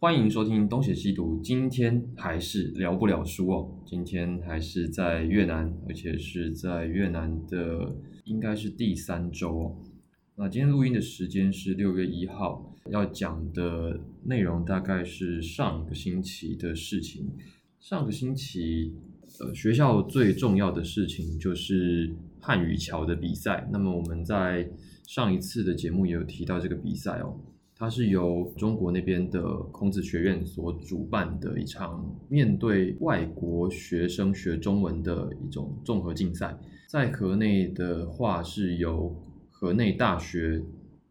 欢迎收听东邪西毒。今天还是聊不了书哦，今天还是在越南，而且是在越南的应该是第三周哦。那今天录音的时间是六月一号，要讲的内容大概是上个星期的事情。上个星期，呃，学校最重要的事情就是汉语桥的比赛。那么我们在上一次的节目也有提到这个比赛哦。它是由中国那边的孔子学院所主办的一场面对外国学生学中文的一种综合竞赛，在河内的话是由河内大学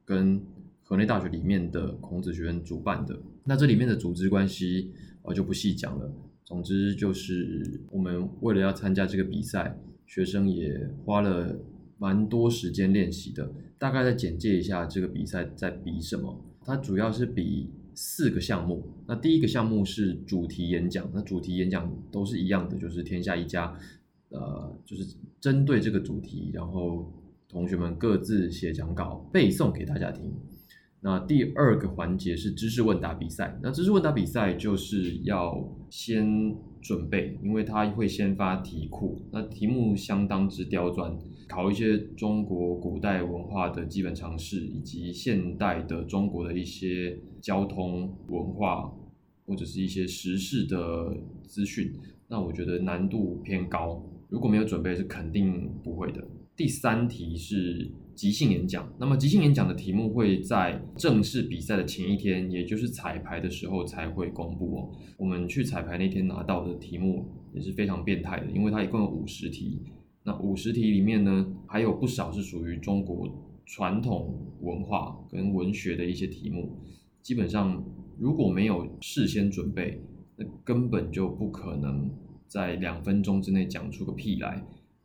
跟河内大学里面的孔子学院主办的。那这里面的组织关系我就不细讲了。总之就是我们为了要参加这个比赛，学生也花了蛮多时间练习的。大概再简介一下这个比赛在比什么。它主要是比四个项目，那第一个项目是主题演讲，那主题演讲都是一样的，就是天下一家，呃，就是针对这个主题，然后同学们各自写讲稿背诵给大家听。那第二个环节是知识问答比赛，那知识问答比赛就是要先准备，因为它会先发题库，那题目相当之刁钻。考一些中国古代文化的基本常识，以及现代的中国的一些交通文化或者是一些时事的资讯，那我觉得难度偏高，如果没有准备是肯定不会的。第三题是即兴演讲，那么即兴演讲的题目会在正式比赛的前一天，也就是彩排的时候才会公布哦。我们去彩排那天拿到的题目也是非常变态的，因为它一共有五十题。那五十题里面呢，还有不少是属于中国传统文化跟文学的一些题目。基本上如果没有事先准备，那根本就不可能在两分钟之内讲出个屁来。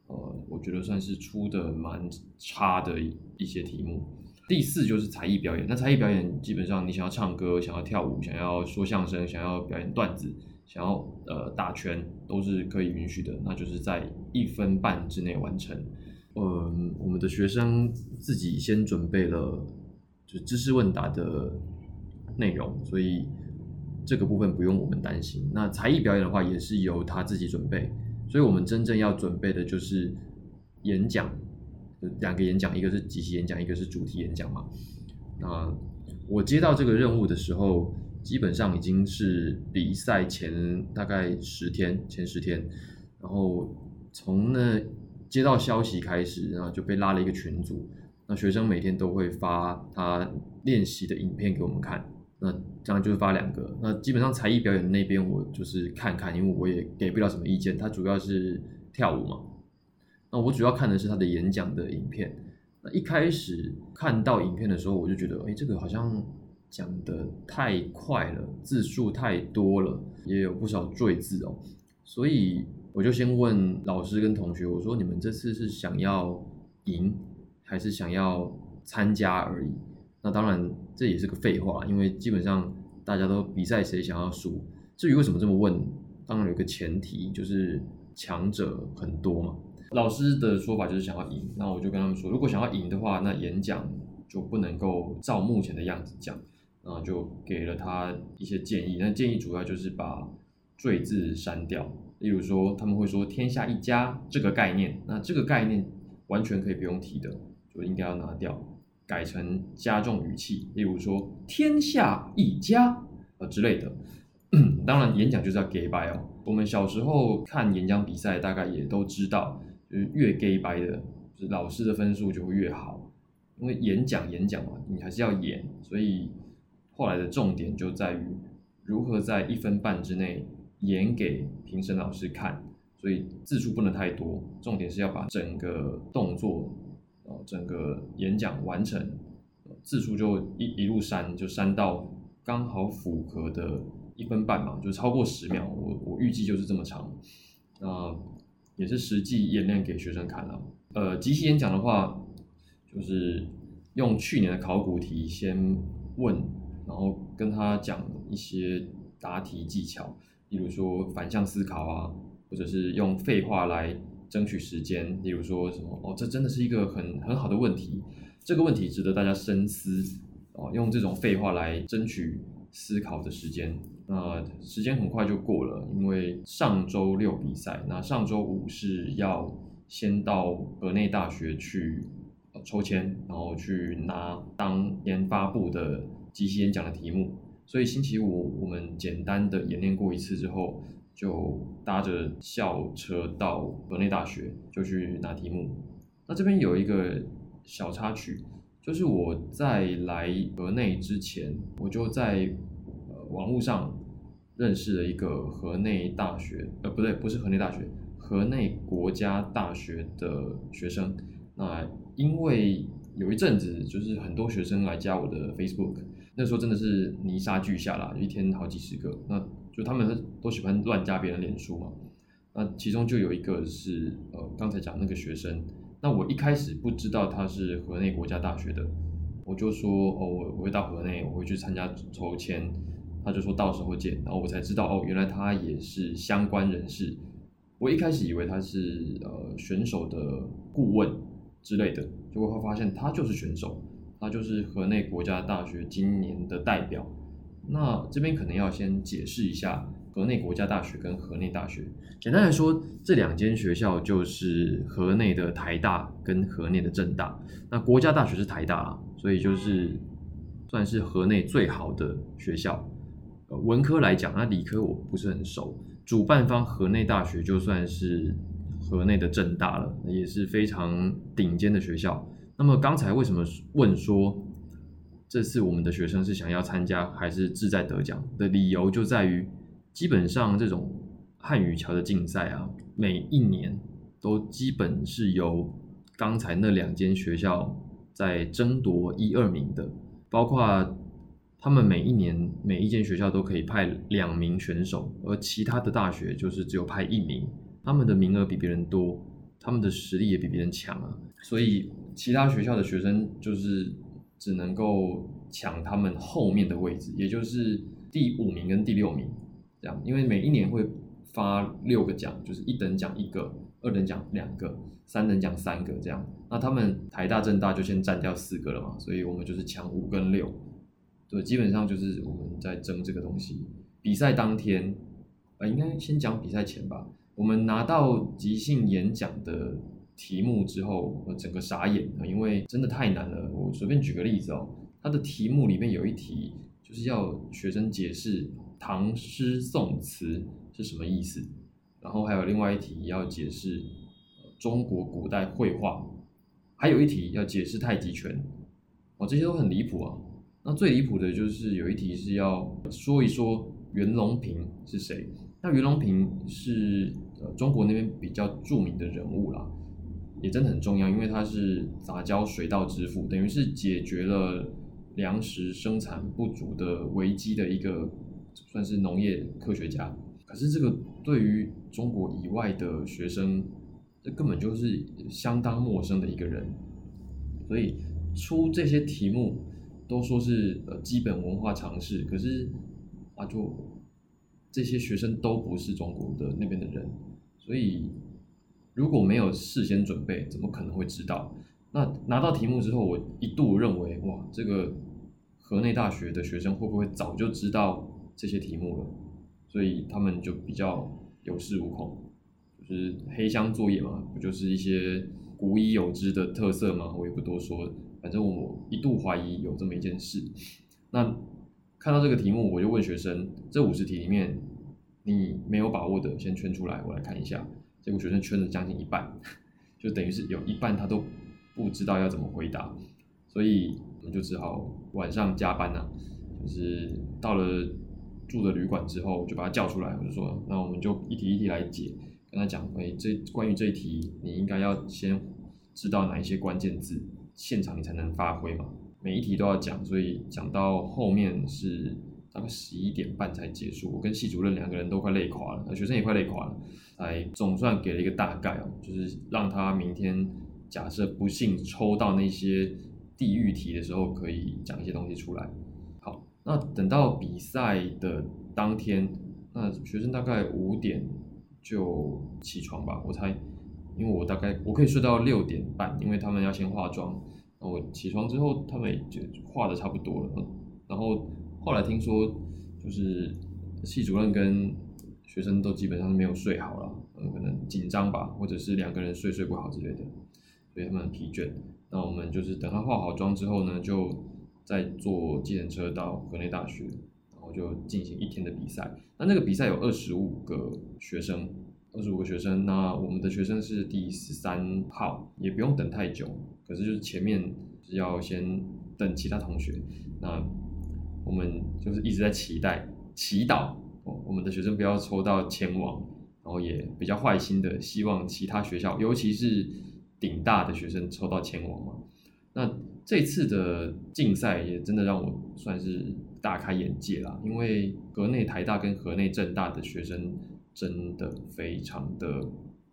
呃，我觉得算是出的蛮差的一些题目。第四就是才艺表演。那才艺表演基本上你想要唱歌、想要跳舞、想要说相声、想要表演段子。想要呃打拳都是可以允许的，那就是在一分半之内完成。嗯，我们的学生自己先准备了就知识问答的内容，所以这个部分不用我们担心。那才艺表演的话也是由他自己准备，所以我们真正要准备的就是演讲，两个演讲，一个是即席演讲，一个是主题演讲嘛。那我接到这个任务的时候。基本上已经是比赛前大概十天，前十天，然后从那接到消息开始，然后就被拉了一个群组。那学生每天都会发他练习的影片给我们看，那这样就是发两个。那基本上才艺表演那边我就是看看，因为我也给不了什么意见。他主要是跳舞嘛，那我主要看的是他的演讲的影片。那一开始看到影片的时候，我就觉得，哎，这个好像。讲的太快了，字数太多了，也有不少赘字哦，所以我就先问老师跟同学，我说你们这次是想要赢，还是想要参加而已？那当然这也是个废话，因为基本上大家都比赛谁想要输。至于为什么这么问，当然有一个前提，就是强者很多嘛。老师的说法就是想要赢，那我就跟他们说，如果想要赢的话，那演讲就不能够照目前的样子讲。啊，就给了他一些建议。那建议主要就是把赘字删掉。例如说，他们会说“天下一家”这个概念，那这个概念完全可以不用提的，就应该要拿掉，改成加重语气。例如说“天下一家”啊之类的。当然，演讲就是要 gay 白哦。我们小时候看演讲比赛，大概也都知道，就是越 gay 白的，就是老师的分数就会越好。因为演讲演讲嘛，你还是要演，所以。后来的重点就在于如何在一分半之内演给评审老师看，所以字数不能太多，重点是要把整个动作，呃，整个演讲完成，字数就一一路删，就删到刚好符合的一分半嘛，就超过十秒，我我预计就是这么长，那也是实际演练给学生看了。呃，即兴演讲的话，就是用去年的考古题先问。然后跟他讲一些答题技巧，例如说反向思考啊，或者是用废话来争取时间。例如说什么哦，这真的是一个很很好的问题，这个问题值得大家深思哦。用这种废话来争取思考的时间。那时间很快就过了，因为上周六比赛，那上周五是要先到河内大学去抽签，然后去拿当天发布的即席演讲的题目。所以星期五我们简单的演练过一次之后，就搭着校车到河内大学就去拿题目。那这边有一个小插曲，就是我在来河内之前，我就在呃网络上认识了一个河内大学，呃不对，不是河内大学，河内国家大学的学生。那因为有一阵子就是很多学生来加我的 Facebook，那时候真的是泥沙俱下啦，一天好几十个。那就他们都喜欢乱加别人脸书嘛，那其中就有一个是呃刚才讲那个学生。那我一开始不知道他是河内国家大学的，我就说哦，我我会到河内，我会去参加抽签，他就说到时候见，然后我才知道哦，原来他也是相关人士。我一开始以为他是呃选手的顾问之类的，结果会发现他就是选手，他就是河内国家大学今年的代表。那这边可能要先解释一下。河内国家大学跟河内大学，简单来说，这两间学校就是河内的台大跟河内的政大。那国家大学是台大，所以就是算是河内最好的学校。呃，文科来讲，那理科我不是很熟。主办方河内大学就算是河内的政大了，也是非常顶尖的学校。那么刚才为什么问说这次我们的学生是想要参加还是志在得奖的理由，就在于。基本上这种汉语桥的竞赛啊，每一年都基本是由刚才那两间学校在争夺一二名的，包括他们每一年每一间学校都可以派两名选手，而其他的大学就是只有派一名，他们的名额比别人多，他们的实力也比别人强啊，所以其他学校的学生就是只能够抢他们后面的位置，也就是第五名跟第六名。这样，因为每一年会发六个奖，就是一等奖一个，二等奖两个，三等奖三个这样。那他们台大、政大就先占掉四个了嘛，所以我们就是抢五跟六，对，基本上就是我们在争这个东西。比赛当天，呃，应该先讲比赛前吧。我们拿到即兴演讲的题目之后，我整个傻眼了，因为真的太难了。我随便举个例子哦，它的题目里面有一题就是要学生解释。唐诗宋词是什么意思？然后还有另外一题要解释中国古代绘画，还有一题要解释太极拳。哦，这些都很离谱啊。那最离谱的就是有一题是要说一说袁隆平是谁。那袁隆平是呃中国那边比较著名的人物啦，也真的很重要，因为他是杂交水稻之父，等于是解决了粮食生产不足的危机的一个。算是农业科学家，可是这个对于中国以外的学生，这根本就是相当陌生的一个人，所以出这些题目都说是呃基本文化常识，可是啊就这些学生都不是中国的那边的人，所以如果没有事先准备，怎么可能会知道？那拿到题目之后，我一度认为哇，这个河内大学的学生会不会早就知道？这些题目了，所以他们就比较有恃无恐，就是黑箱作业嘛，不就是一些古已有之的特色吗？我也不多说，反正我一度怀疑有这么一件事。那看到这个题目，我就问学生：这五十题里面，你没有把握的，先圈出来，我来看一下。结果学生圈了将近一半，就等于是有一半他都不知道要怎么回答，所以我们就只好晚上加班呐，就是到了。住的旅馆之后，就把他叫出来，我就说，那我们就一题一题来解，跟他讲，哎，这关于这一题，你应该要先知道哪一些关键字，现场你才能发挥嘛。每一题都要讲，所以讲到后面是大概十一点半才结束。我跟系主任两个人都快累垮了，学生也快累垮了，才总算给了一个大概哦，就是让他明天假设不幸抽到那些地狱题的时候，可以讲一些东西出来。好那等到比赛的当天，那学生大概五点就起床吧，我猜，因为我大概我可以睡到六点半，因为他们要先化妆，我起床之后他们就化的差不多了，然后后来听说就是系主任跟学生都基本上是没有睡好了，嗯，可能紧张吧，或者是两个人睡睡不好之类的，所以他们很疲倦。那我们就是等他化好妆之后呢，就再坐计程车到河内大学，然后就进行一天的比赛。那那个比赛有二十五个学生。二十五个学生，那我们的学生是第十三号，也不用等太久，可是就是前面是要先等其他同学，那我们就是一直在期待、祈祷，我们的学生不要抽到前往，然后也比较坏心的希望其他学校，尤其是顶大的学生抽到前往嘛。那这次的竞赛也真的让我算是大开眼界啦，因为河内台大跟河内政大的学生。真的非常的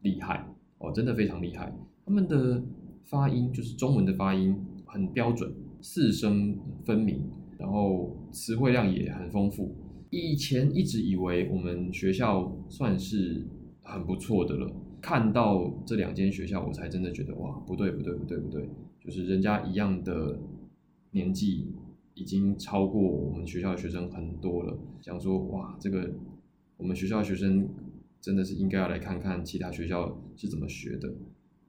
厉害哦，真的非常厉害。他们的发音就是中文的发音很标准，四声分明，然后词汇量也很丰富。以前一直以为我们学校算是很不错的了，看到这两间学校，我才真的觉得哇，不对不对不对不对，就是人家一样的年纪，已经超过我们学校的学生很多了。想说哇，这个。我们学校学生真的是应该要来看看其他学校是怎么学的。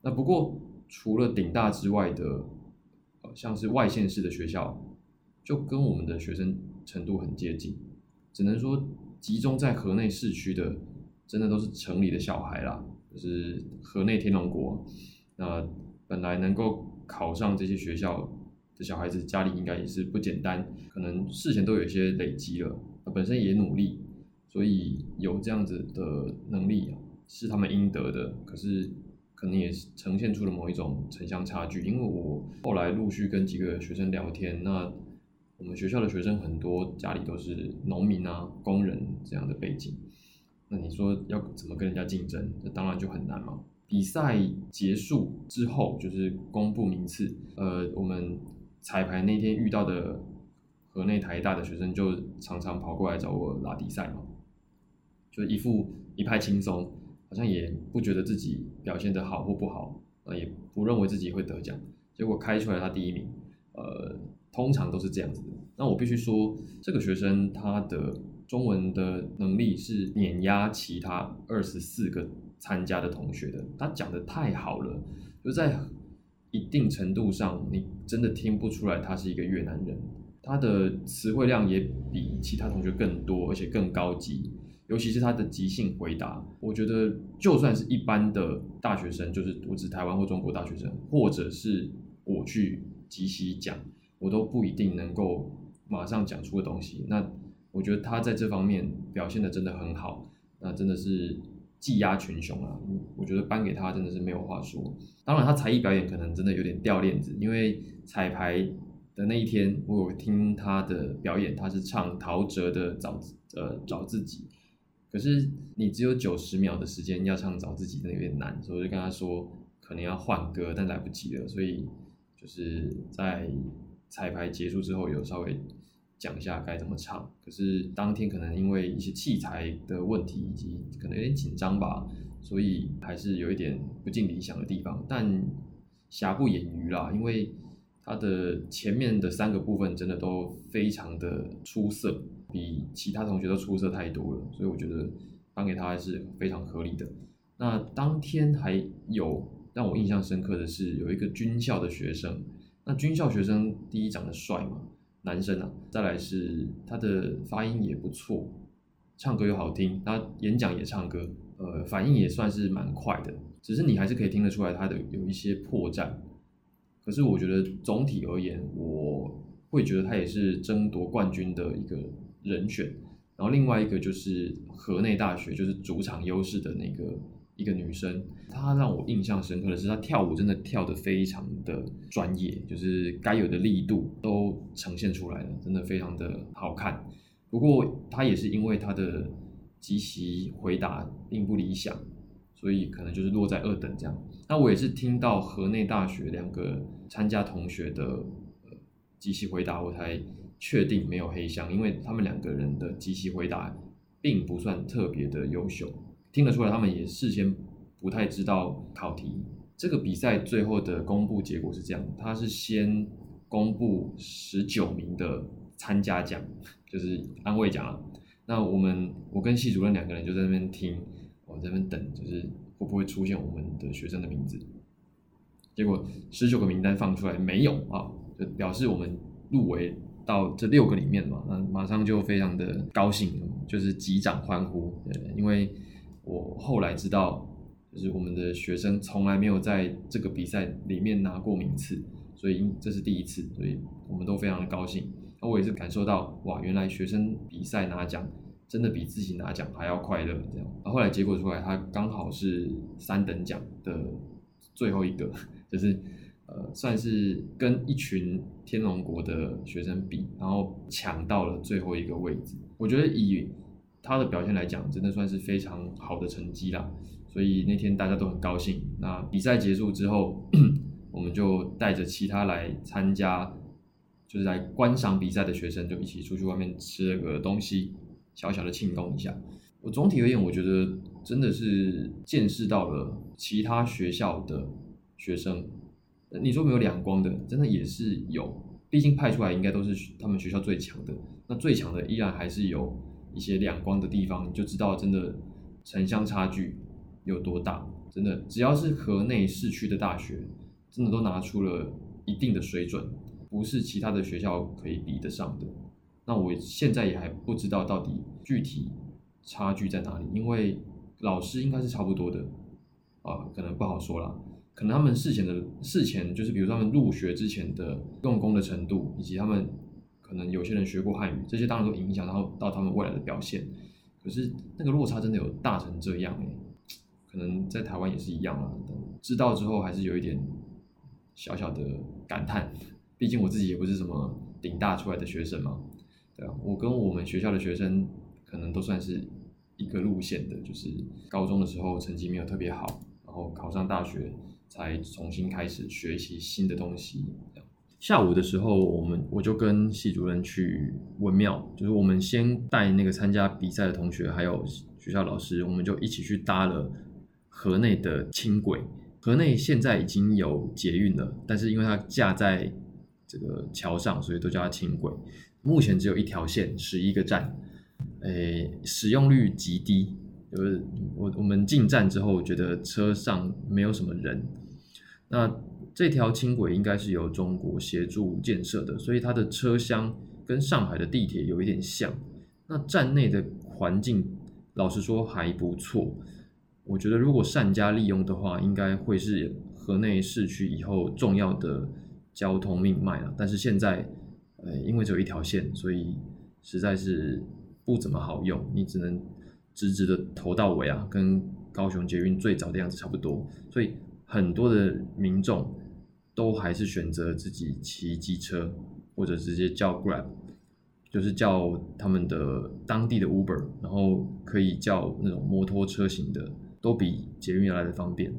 那不过除了顶大之外的，呃，像是外县市的学校，就跟我们的学生程度很接近。只能说集中在河内市区的，真的都是城里的小孩啦，就是河内天龙国。那本来能够考上这些学校的小孩子，家里应该也是不简单，可能事前都有一些累积了，本身也努力。所以有这样子的能力是他们应得的，可是可能也呈现出了某一种城乡差距。因为我后来陆续跟几个学生聊天，那我们学校的学生很多家里都是农民啊、工人这样的背景，那你说要怎么跟人家竞争？那当然就很难嘛。比赛结束之后就是公布名次，呃，我们彩排那天遇到的河内台大的学生就常常跑过来找我拉比赛嘛。就一副一派轻松，好像也不觉得自己表现的好或不好，呃，也不认为自己会得奖。结果开出来他第一名，呃，通常都是这样子的。那我必须说，这个学生他的中文的能力是碾压其他二十四个参加的同学的。他讲的太好了，就在一定程度上，你真的听不出来他是一个越南人。他的词汇量也比其他同学更多，而且更高级。尤其是他的即兴回答，我觉得就算是一般的大学生，就是我指台湾或中国大学生，或者是我去即席讲，我都不一定能够马上讲出的东西。那我觉得他在这方面表现的真的很好，那真的是技压群雄啊！我觉得颁给他真的是没有话说。当然，他才艺表演可能真的有点掉链子，因为彩排的那一天，我有听他的表演，他是唱陶喆的找呃找自己。可是你只有九十秒的时间要唱找自己，真的有点难，所以我就跟他说可能要换歌，但来不及了，所以就是在彩排结束之后有稍微讲一下该怎么唱。可是当天可能因为一些器材的问题以及可能有点紧张吧，所以还是有一点不尽理想的地方。但瑕不掩瑜啦，因为他的前面的三个部分真的都非常的出色。比其他同学都出色太多了，所以我觉得颁给他还是非常合理的。那当天还有让我印象深刻的是，有一个军校的学生。那军校学生第一长得帅嘛，男生啊，再来是他的发音也不错，唱歌又好听，他演讲也唱歌，呃，反应也算是蛮快的。只是你还是可以听得出来他的有一些破绽。可是我觉得总体而言，我会觉得他也是争夺冠军的一个。人选，然后另外一个就是河内大学，就是主场优势的那个一个女生，她让我印象深刻的是，她跳舞真的跳得非常的专业，就是该有的力度都呈现出来了，真的非常的好看。不过她也是因为她的即席回答并不理想，所以可能就是落在二等这样。那我也是听到河内大学两个参加同学的即席回答，我才。确定没有黑箱，因为他们两个人的即席回答并不算特别的优秀，听得出来他们也事先不太知道考题。这个比赛最后的公布结果是这样，他是先公布十九名的参加奖，就是安慰奖了。那我们我跟系主任两个人就在那边听，我在那边等，就是会不会出现我们的学生的名字。结果十九个名单放出来没有啊，就表示我们入围到这六个里面嘛，那马上就非常的高兴，就是击掌欢呼。对，因为我后来知道，就是我们的学生从来没有在这个比赛里面拿过名次，所以这是第一次，所以我们都非常的高兴。那我也是感受到，哇，原来学生比赛拿奖真的比自己拿奖还要快乐。这样，后来结果出来，他刚好是三等奖的最后一个。就是呃，算是跟一群天龙国的学生比，然后抢到了最后一个位置。我觉得以他的表现来讲，真的算是非常好的成绩啦。所以那天大家都很高兴。那比赛结束之后，我们就带着其他来参加，就是来观赏比赛的学生，就一起出去外面吃了个东西，小小的庆功一下。我总体而言，我觉得真的是见识到了其他学校的。学生，你说没有两光的，真的也是有，毕竟派出来应该都是他们学校最强的，那最强的依然还是有一些两光的地方，你就知道真的城乡差距有多大。真的，只要是河内市区的大学，真的都拿出了一定的水准，不是其他的学校可以比得上的。那我现在也还不知道到底具体差距在哪里，因为老师应该是差不多的，啊，可能不好说了。可能他们事前的事前就是，比如他们入学之前的用功的程度，以及他们可能有些人学过汉语，这些当然都影响到到他们未来的表现。可是那个落差真的有大成这样诶，可能在台湾也是一样啊。知道之后还是有一点小小的感叹，毕竟我自己也不是什么顶大出来的学生嘛，对啊，我跟我们学校的学生可能都算是一个路线的，就是高中的时候成绩没有特别好，然后考上大学。才重新开始学习新的东西。下午的时候，我们我就跟系主任去文庙，就是我们先带那个参加比赛的同学，还有学校老师，我们就一起去搭了河内的轻轨。河内现在已经有捷运了，但是因为它架在这个桥上，所以都叫它轻轨。目前只有一条线，十一个站，诶，使用率极低。就是我我们进站之后，觉得车上没有什么人。那这条轻轨应该是由中国协助建设的，所以它的车厢跟上海的地铁有一点像。那站内的环境，老实说还不错。我觉得如果善加利用的话，应该会是河内市区以后重要的交通命脉了。但是现在，呃，因为只有一条线，所以实在是不怎么好用。你只能直直的头到尾啊，跟高雄捷运最早的样子差不多。所以。很多的民众都还是选择自己骑机车，或者直接叫 Grab，就是叫他们的当地的 Uber，然后可以叫那种摩托车型的，都比捷运来的方便。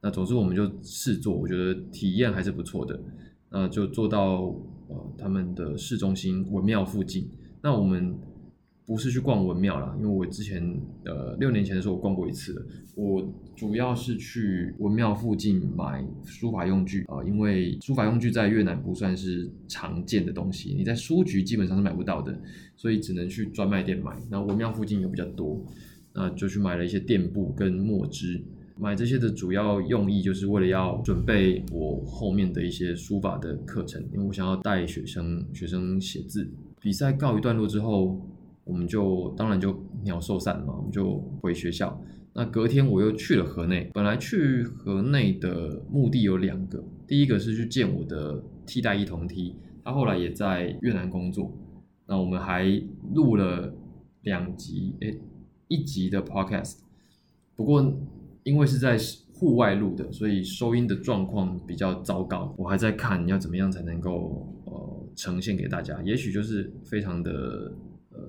那总之我们就试坐，我觉得体验还是不错的。那就坐到呃他们的市中心文庙附近。那我们。不是去逛文庙啦，因为我之前呃六年前的时候我逛过一次，我主要是去文庙附近买书法用具啊，因为书法用具在越南不算是常见的东西，你在书局基本上是买不到的，所以只能去专卖店买。那文庙附近有比较多，那就去买了一些垫布跟墨汁。买这些的主要用意就是为了要准备我后面的一些书法的课程，因为我想要带学生学生写字。比赛告一段落之后。我们就当然就鸟兽散了嘛，我们就回学校。那隔天我又去了河内，本来去河内的目的有两个，第一个是去见我的替代一同梯，他后来也在越南工作。那我们还录了两集，诶，一集的 podcast。不过因为是在户外录的，所以收音的状况比较糟糕。我还在看要怎么样才能够呃呈现给大家，也许就是非常的。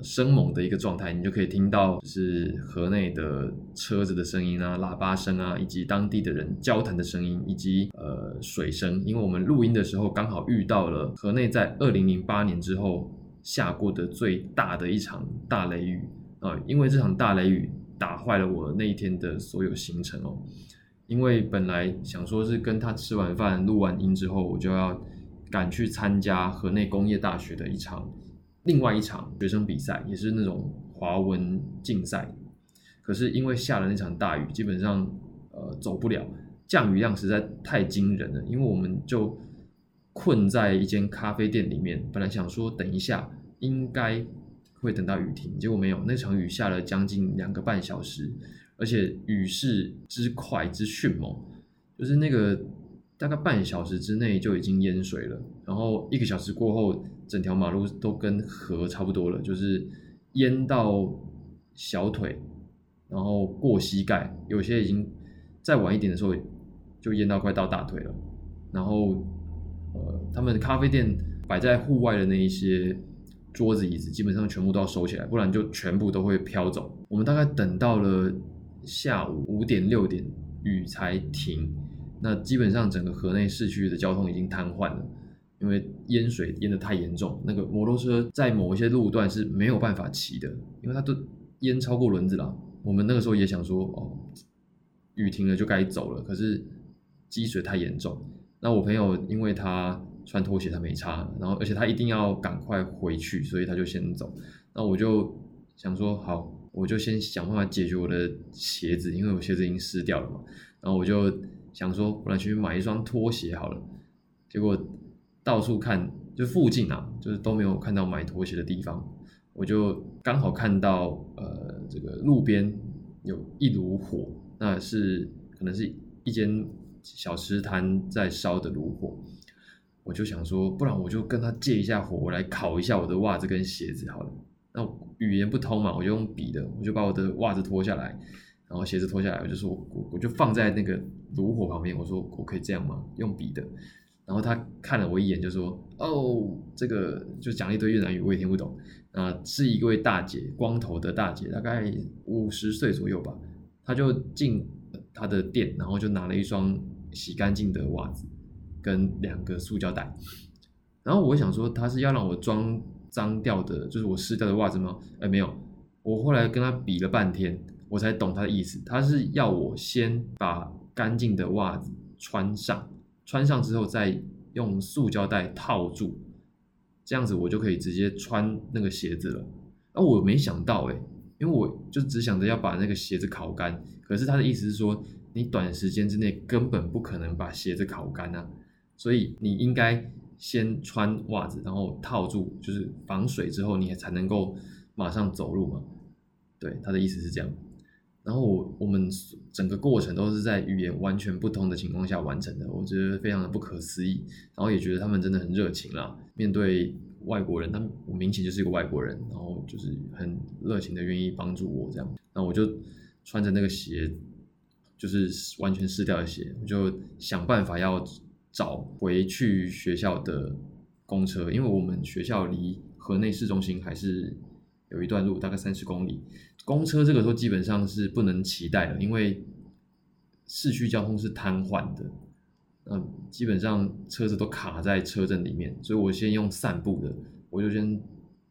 生猛的一个状态，你就可以听到是河内的车子的声音啊、喇叭声啊，以及当地的人交谈的声音，以及呃水声。因为我们录音的时候刚好遇到了河内在二零零八年之后下过的最大的一场大雷雨啊，因为这场大雷雨打坏了我那一天的所有行程哦。因为本来想说是跟他吃完饭录完音之后，我就要赶去参加河内工业大学的一场。另外一场学生比赛，也是那种华文竞赛，可是因为下了那场大雨，基本上呃走不了，降雨量实在太惊人了，因为我们就困在一间咖啡店里面，本来想说等一下应该会等到雨停，结果没有，那场雨下了将近两个半小时，而且雨势之快之迅猛，就是那个。大概半小时之内就已经淹水了，然后一个小时过后，整条马路都跟河差不多了，就是淹到小腿，然后过膝盖，有些已经再晚一点的时候就淹到快到大腿了。然后，呃，他们咖啡店摆在户外的那一些桌子椅子，基本上全部都要收起来，不然就全部都会飘走。我们大概等到了下午五点六点，雨才停。那基本上整个河内市区的交通已经瘫痪了，因为淹水淹得太严重。那个摩托车在某一些路段是没有办法骑的，因为它都淹超过轮子了。我们那个时候也想说，哦，雨停了就该走了，可是积水太严重。那我朋友因为他穿拖鞋他没擦，然后而且他一定要赶快回去，所以他就先走。那我就想说，好，我就先想办法解决我的鞋子，因为我鞋子已经湿掉了嘛。然后我就。想说，我来去买一双拖鞋好了。结果到处看，就附近啊，就是都没有看到买拖鞋的地方。我就刚好看到，呃，这个路边有一炉火，那是可能是一间小吃摊在烧的炉火。我就想说，不然我就跟他借一下火，我来烤一下我的袜子跟鞋子好了。那语言不通嘛，我就用笔的，我就把我的袜子脱下来。然后鞋子脱下来，我就说，我我就放在那个炉火旁边。我说，我可以这样吗？用笔的。然后他看了我一眼，就说：“哦，这个就讲一堆越南语，我也听不懂。”啊，是一位大姐，光头的大姐，大概五十岁左右吧。他就进他的店，然后就拿了一双洗干净的袜子跟两个塑胶袋。然后我想说，他是要让我装脏掉的，就是我湿掉的袜子吗？哎，没有。我后来跟他比了半天。我才懂他的意思，他是要我先把干净的袜子穿上，穿上之后再用塑胶袋套住，这样子我就可以直接穿那个鞋子了。而我没想到哎，因为我就只想着要把那个鞋子烤干，可是他的意思是说，你短时间之内根本不可能把鞋子烤干啊，所以你应该先穿袜子，然后套住，就是防水之后，你才能够马上走路嘛。对，他的意思是这样。然后我我们整个过程都是在语言完全不同的情况下完成的，我觉得非常的不可思议。然后也觉得他们真的很热情啦，面对外国人，他们我明显就是一个外国人，然后就是很热情的愿意帮助我这样。那我就穿着那个鞋，就是完全湿掉的鞋，我就想办法要找回去学校的公车，因为我们学校离河内市中心还是。有一段路，大概三十公里，公车这个时候基本上是不能期待的，因为市区交通是瘫痪的，嗯，基本上车子都卡在车阵里面，所以我先用散步的，我就先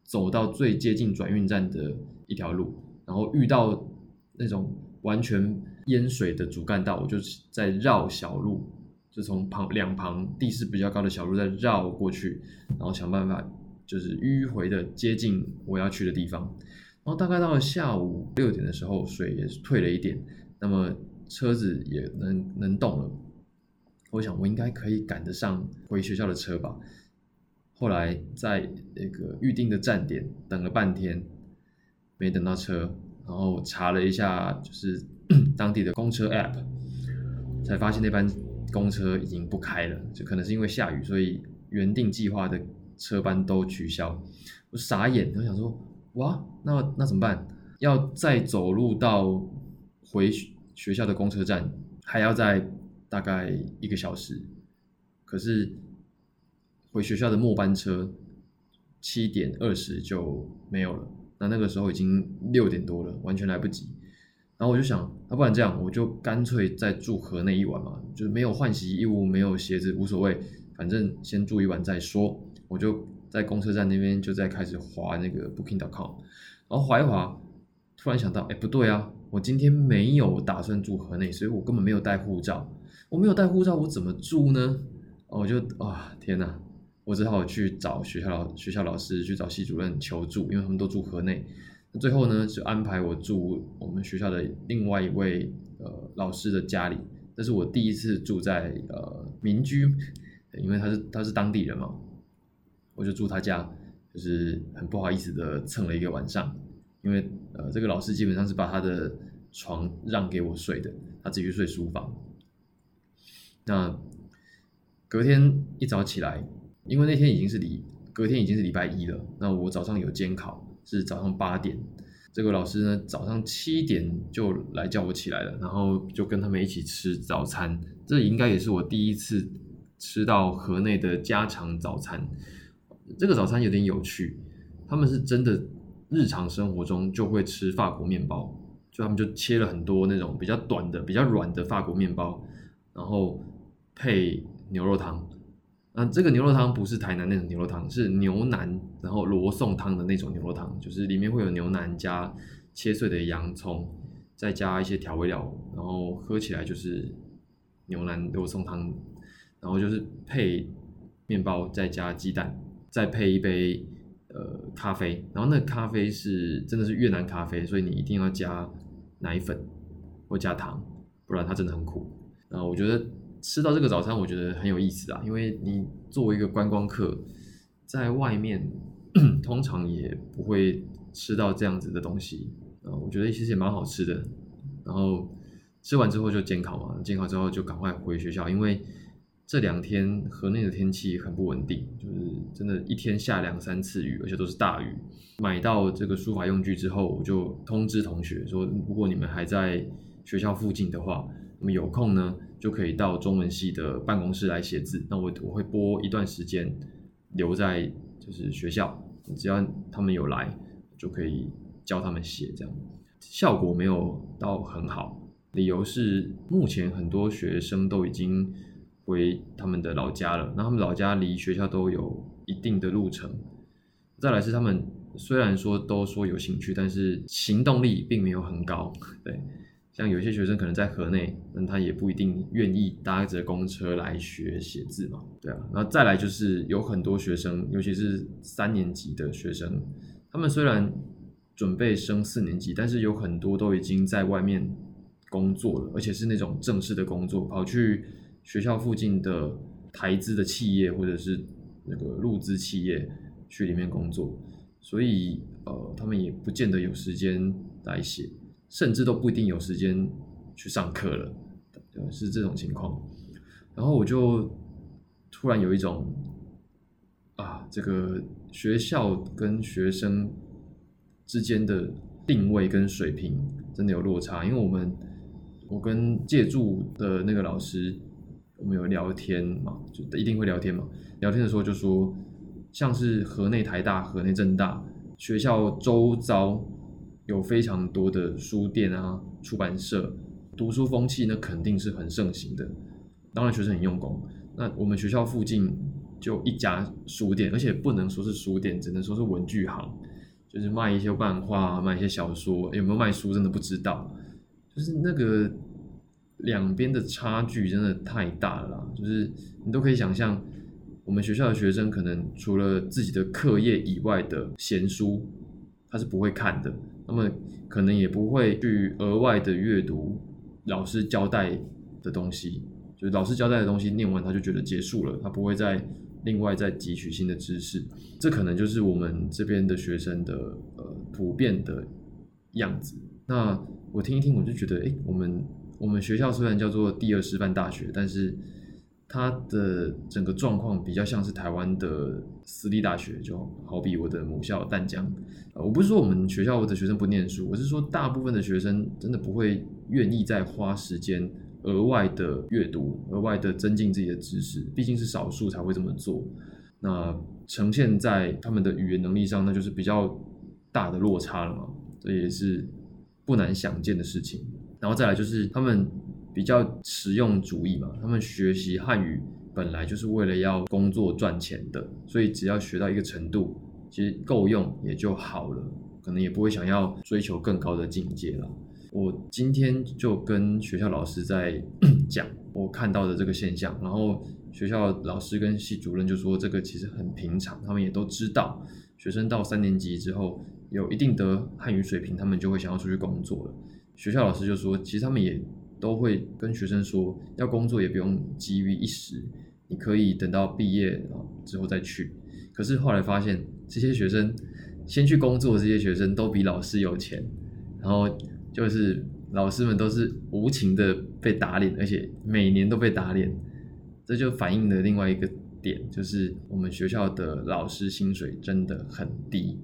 走到最接近转运站的一条路，然后遇到那种完全淹水的主干道，我就在绕小路，就从旁两旁地势比较高的小路再绕过去，然后想办法。就是迂回的接近我要去的地方，然后大概到了下午六点的时候，水也是退了一点，那么车子也能能动了。我想我应该可以赶得上回学校的车吧。后来在那个预定的站点等了半天，没等到车，然后查了一下就是 当地的公车 App，才发现那班公车已经不开了，就可能是因为下雨，所以原定计划的。车班都取消，我傻眼，我想说，哇，那那怎么办？要再走路到回学校的公车站，还要再大概一个小时。可是回学校的末班车七点二十就没有了，那那个时候已经六点多了，完全来不及。然后我就想，那不然这样，我就干脆再住河内一晚嘛，就是没有换洗衣物，没有鞋子，无所谓，反正先住一晚再说。我就在公车站那边就在开始划那个 Booking.com，然后划一划，突然想到，哎，不对啊，我今天没有打算住河内，所以我根本没有带护照。我没有带护照，我怎么住呢？我就啊，天哪！我只好去找学校老学校老师去找系主任求助，因为他们都住河内。那最后呢，就安排我住我们学校的另外一位呃老师的家里。这是我第一次住在呃民居，因为他是他是当地人嘛，我就住他家，就是很不好意思的蹭了一个晚上，因为呃这个老师基本上是把他的床让给我睡的，他自己去睡书房。那隔天一早起来，因为那天已经是礼，隔天已经是礼拜一了，那我早上有监考。是早上八点，这个老师呢早上七点就来叫我起来了，然后就跟他们一起吃早餐。这应该也是我第一次吃到河内的家常早餐。这个早餐有点有趣，他们是真的日常生活中就会吃法国面包，就他们就切了很多那种比较短的、比较软的法国面包，然后配牛肉汤。嗯，这个牛肉汤不是台南那种牛肉汤，是牛腩，然后罗宋汤的那种牛肉汤，就是里面会有牛腩加切碎的洋葱，再加一些调味料，然后喝起来就是牛腩罗宋汤，然后就是配面包，再加鸡蛋，再配一杯呃咖啡，然后那咖啡是真的是越南咖啡，所以你一定要加奶粉或加糖，不然它真的很苦。然后我觉得。吃到这个早餐，我觉得很有意思啊，因为你作为一个观光客，在外面 通常也不会吃到这样子的东西啊，我觉得其实也蛮好吃的。然后吃完之后就监考嘛，监考之后就赶快回学校，因为这两天河内的天气很不稳定，就是真的一天下两三次雨，而且都是大雨。买到这个书法用具之后，我就通知同学说，如果你们还在学校附近的话，那么有空呢。就可以到中文系的办公室来写字。那我我会拨一段时间留在就是学校，只要他们有来，就可以教他们写。这样效果没有到很好，理由是目前很多学生都已经回他们的老家了，那他们老家离学校都有一定的路程。再来是他们虽然说都说有兴趣，但是行动力并没有很高，对。像有些学生可能在河内，那他也不一定愿意搭着公车来学写字嘛，对啊。然后再来就是有很多学生，尤其是三年级的学生，他们虽然准备升四年级，但是有很多都已经在外面工作了，而且是那种正式的工作，跑去学校附近的台资的企业或者是那个入资企业去里面工作，所以呃，他们也不见得有时间来写。甚至都不一定有时间去上课了，是这种情况。然后我就突然有一种啊，这个学校跟学生之间的定位跟水平真的有落差。因为我们我跟借助的那个老师，我们有聊天嘛，就一定会聊天嘛。聊天的时候就说，像是河内台大、河内政大学校周遭。有非常多的书店啊、出版社，读书风气那肯定是很盛行的。当然，学生很用功。那我们学校附近就一家书店，而且不能说是书店，只能说是文具行，就是卖一些漫画、卖一些小说。有没有卖书，真的不知道。就是那个两边的差距真的太大了，就是你都可以想象，我们学校的学生可能除了自己的课业以外的闲书，他是不会看的。那么可能也不会去额外的阅读老师交代的东西，就是老师交代的东西念完他就觉得结束了，他不会再另外再汲取新的知识。这可能就是我们这边的学生的呃普遍的样子。那我听一听，我就觉得，哎，我们我们学校虽然叫做第二师范大学，但是。它的整个状况比较像是台湾的私立大学，就好比我的母校淡江。呃，我不是说我们学校的学生不念书，我是说大部分的学生真的不会愿意再花时间额外的阅读、额外的增进自己的知识，毕竟是少数才会这么做。那呈现在他们的语言能力上，那就是比较大的落差了嘛，这也是不难想见的事情。然后再来就是他们。比较实用主义嘛，他们学习汉语本来就是为了要工作赚钱的，所以只要学到一个程度，其实够用也就好了，可能也不会想要追求更高的境界了。我今天就跟学校老师在 讲我看到的这个现象，然后学校老师跟系主任就说这个其实很平常，他们也都知道，学生到三年级之后有一定的汉语水平，他们就会想要出去工作了。学校老师就说，其实他们也都会跟学生说，要工作也不用急于一时，你可以等到毕业之后再去。可是后来发现，这些学生先去工作，这些学生都比老师有钱，然后就是老师们都是无情的被打脸，而且每年都被打脸。这就反映了另外一个点，就是我们学校的老师薪水真的很低。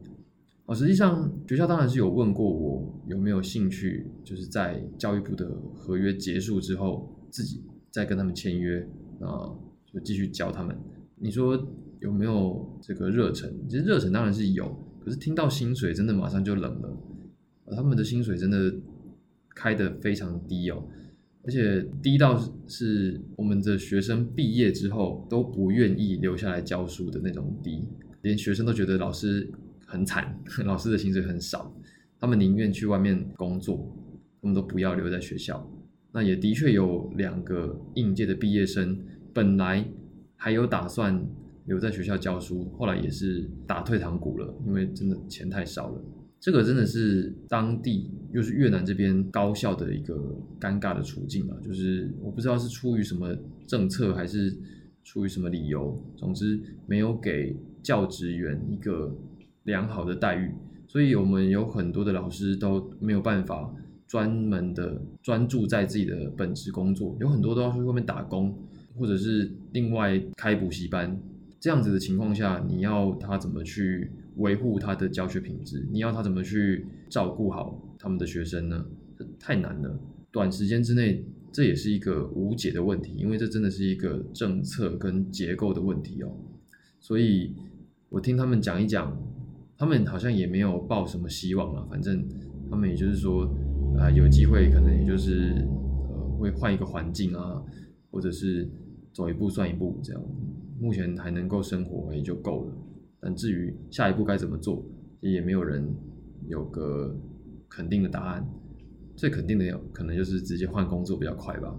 哦，实际上学校当然是有问过我有没有兴趣，就是在教育部的合约结束之后，自己再跟他们签约，啊，就继续教他们。你说有没有这个热忱？其实热忱当然是有，可是听到薪水真的马上就冷了。他们的薪水真的开得非常低哦。而且低到是我们的学生毕业之后都不愿意留下来教书的那种低，连学生都觉得老师很惨，老师的薪水很少，他们宁愿去外面工作，他们都不要留在学校。那也的确有两个应届的毕业生，本来还有打算留在学校教书，后来也是打退堂鼓了，因为真的钱太少了。这个真的是当地又是越南这边高校的一个尴尬的处境啊，就是我不知道是出于什么政策还是出于什么理由，总之没有给教职员一个良好的待遇，所以我们有很多的老师都没有办法专门的专注在自己的本职工作，有很多都要去外面打工，或者是另外开补习班，这样子的情况下，你要他怎么去？维护他的教学品质，你要他怎么去照顾好他们的学生呢？太难了。短时间之内，这也是一个无解的问题，因为这真的是一个政策跟结构的问题哦。所以我听他们讲一讲，他们好像也没有抱什么希望了。反正他们也就是说，啊，有机会可能也就是呃，会换一个环境啊，或者是走一步算一步这样。目前还能够生活也就够了。但至于下一步该怎么做，也没有人有个肯定的答案。最肯定的可能就是直接换工作比较快吧。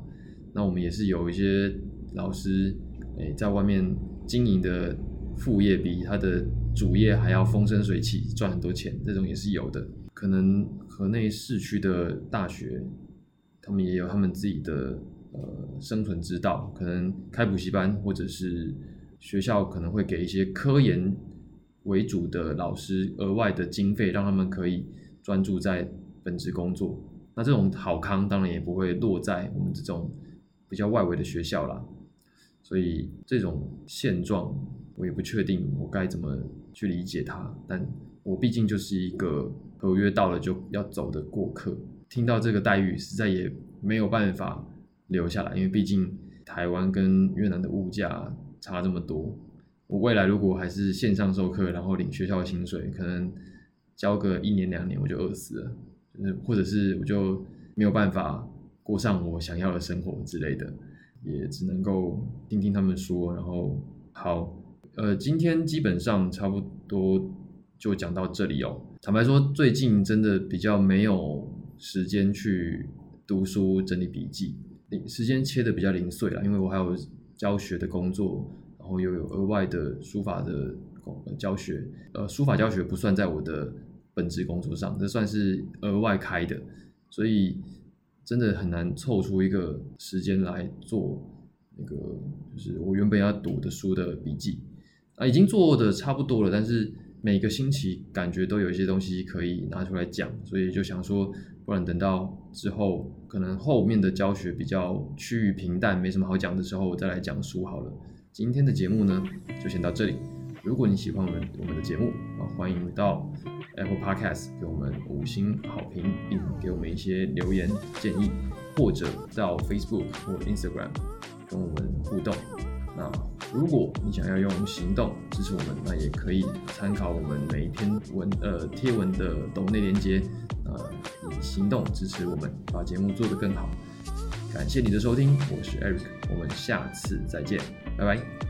那我们也是有一些老师，诶，在外面经营的副业比他的主业还要风生水起，赚很多钱，这种也是有的。可能河内市区的大学，他们也有他们自己的呃生存之道，可能开补习班，或者是学校可能会给一些科研。为主的老师额外的经费，让他们可以专注在本职工作。那这种好康当然也不会落在我们这种比较外围的学校啦。所以这种现状，我也不确定我该怎么去理解它。但我毕竟就是一个合约到了就要走的过客，听到这个待遇，实在也没有办法留下来，因为毕竟台湾跟越南的物价差这么多。我未来如果还是线上授课，然后领学校的薪水，可能教个一年两年我就饿死了，就是或者是我就没有办法过上我想要的生活之类的，也只能够听听他们说。然后好，呃，今天基本上差不多就讲到这里哦。坦白说，最近真的比较没有时间去读书整理笔记，时间切的比较零碎了，因为我还有教学的工作。然后又有额外的书法的教学，呃，书法教学不算在我的本职工作上，这算是额外开的，所以真的很难凑出一个时间来做那个，就是我原本要读的书的笔记啊，已经做的差不多了，但是每个星期感觉都有一些东西可以拿出来讲，所以就想说，不然等到之后可能后面的教学比较趋于平淡，没什么好讲的时候，我再来讲书好了。今天的节目呢，就先到这里。如果你喜欢我们我们的节目啊，欢迎到 Apple Podcast 给我们五星好评，并给我们一些留言建议，或者到 Facebook 或 Instagram 跟我们互动。那如果你想要用行动支持我们，那也可以参考我们每一篇文呃贴文的抖内连接，呃，以行动支持我们，把节目做得更好。感谢你的收听，我是 Eric，我们下次再见，拜拜。